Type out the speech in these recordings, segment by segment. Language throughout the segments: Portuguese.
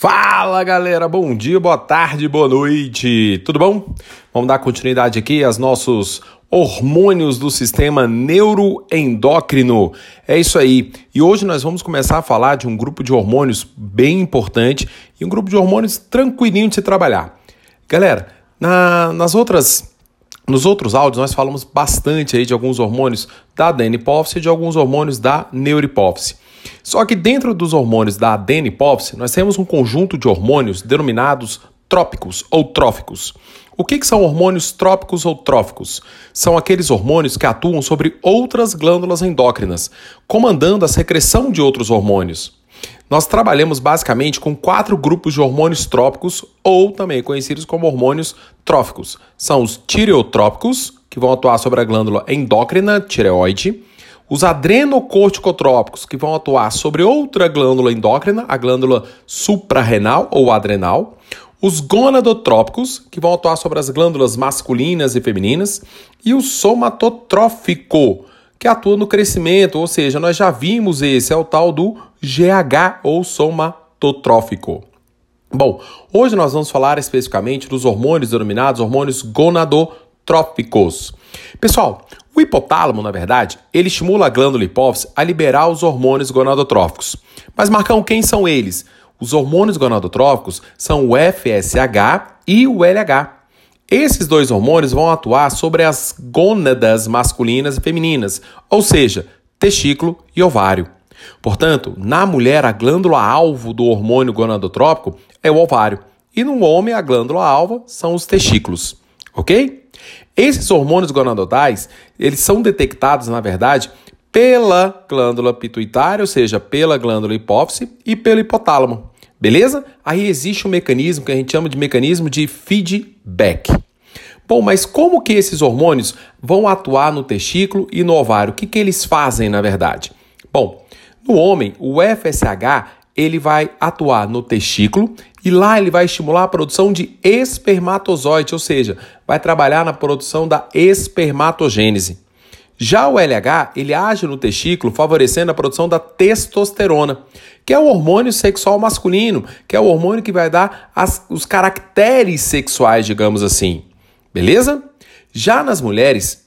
Fala galera, bom dia, boa tarde, boa noite, tudo bom? Vamos dar continuidade aqui aos nossos hormônios do sistema neuroendócrino. É isso aí. E hoje nós vamos começar a falar de um grupo de hormônios bem importante e um grupo de hormônios tranquilinho de se trabalhar. Galera, na, nas outras nos outros áudios nós falamos bastante aí de alguns hormônios da adenipófise e de alguns hormônios da neurohipófise. Só que dentro dos hormônios da adenipófise, nós temos um conjunto de hormônios denominados trópicos ou tróficos. O que, que, são hormônios trópicos ou tróficos? São aqueles hormônios que atuam sobre outras glândulas endócrinas, comandando a secreção de outros hormônios. Nós trabalhamos basicamente com quatro grupos de hormônios trópicos, ou também conhecidos como hormônios tróficos. São os tireotrópicos, que vão atuar sobre a glândula endócrina tireoide, os adrenocorticotrópicos, que vão atuar sobre outra glândula endócrina, a glândula suprarrenal ou adrenal. Os gonadotrópicos, que vão atuar sobre as glândulas masculinas e femininas. E o somatotrófico, que atua no crescimento, ou seja, nós já vimos esse, é o tal do GH ou somatotrófico. Bom, hoje nós vamos falar especificamente dos hormônios denominados hormônios gonadotróficos. Pessoal, o hipotálamo, na verdade, ele estimula a glândula hipófise a liberar os hormônios gonadotróficos. Mas, Marcão, quem são eles? Os hormônios gonadotróficos são o FSH e o LH. Esses dois hormônios vão atuar sobre as gônadas masculinas e femininas, ou seja, testículo e ovário. Portanto, na mulher, a glândula alvo do hormônio gonadotrópico é o ovário, e no homem, a glândula alva são os testículos, ok? Esses hormônios gonadodais, eles são detectados, na verdade, pela glândula pituitária, ou seja, pela glândula hipófise e pelo hipotálamo. Beleza? Aí existe um mecanismo que a gente chama de mecanismo de feedback. Bom, mas como que esses hormônios vão atuar no testículo e no ovário? O que, que eles fazem, na verdade? Bom, no homem, o FSH ele vai atuar no testículo e lá ele vai estimular a produção de espermatozoide, ou seja, vai trabalhar na produção da espermatogênese. Já o LH, ele age no testículo favorecendo a produção da testosterona, que é o hormônio sexual masculino, que é o hormônio que vai dar as, os caracteres sexuais, digamos assim. Beleza? Já nas mulheres,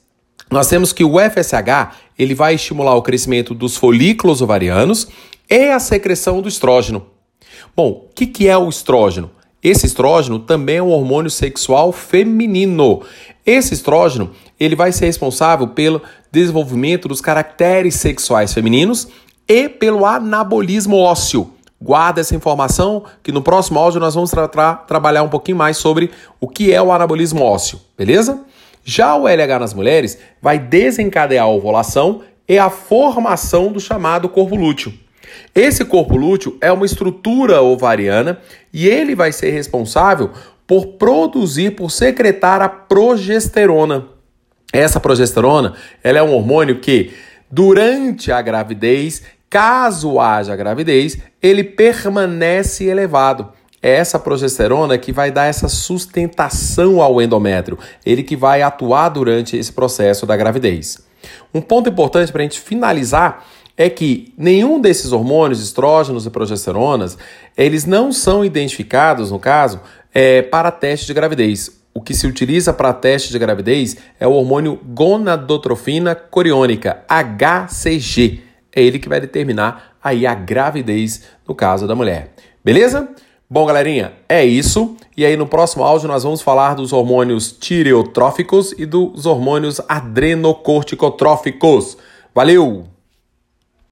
nós temos que o FSH, ele vai estimular o crescimento dos folículos ovarianos e a secreção do estrógeno. Bom, o que, que é o estrógeno? Esse estrógeno também é um hormônio sexual feminino. Esse estrógeno ele vai ser responsável pelo desenvolvimento dos caracteres sexuais femininos e pelo anabolismo ósseo. Guarda essa informação que no próximo áudio nós vamos tra tra trabalhar um pouquinho mais sobre o que é o anabolismo ósseo, beleza? Já o LH nas mulheres vai desencadear a ovulação e a formação do chamado corpo lúteo. Esse corpo lúteo é uma estrutura ovariana e ele vai ser responsável por produzir, por secretar a progesterona. Essa progesterona, ela é um hormônio que durante a gravidez, caso haja gravidez, ele permanece elevado. É essa progesterona que vai dar essa sustentação ao endométrio, ele que vai atuar durante esse processo da gravidez. Um ponto importante para a gente finalizar é que nenhum desses hormônios, estrógenos e progesteronas, eles não são identificados, no caso, é, para teste de gravidez. O que se utiliza para teste de gravidez é o hormônio gonadotrofina coriônica, HCG. É ele que vai determinar aí a gravidez no caso da mulher. Beleza? Bom, galerinha, é isso. E aí no próximo áudio nós vamos falar dos hormônios tireotróficos e dos hormônios adrenocorticotróficos. Valeu!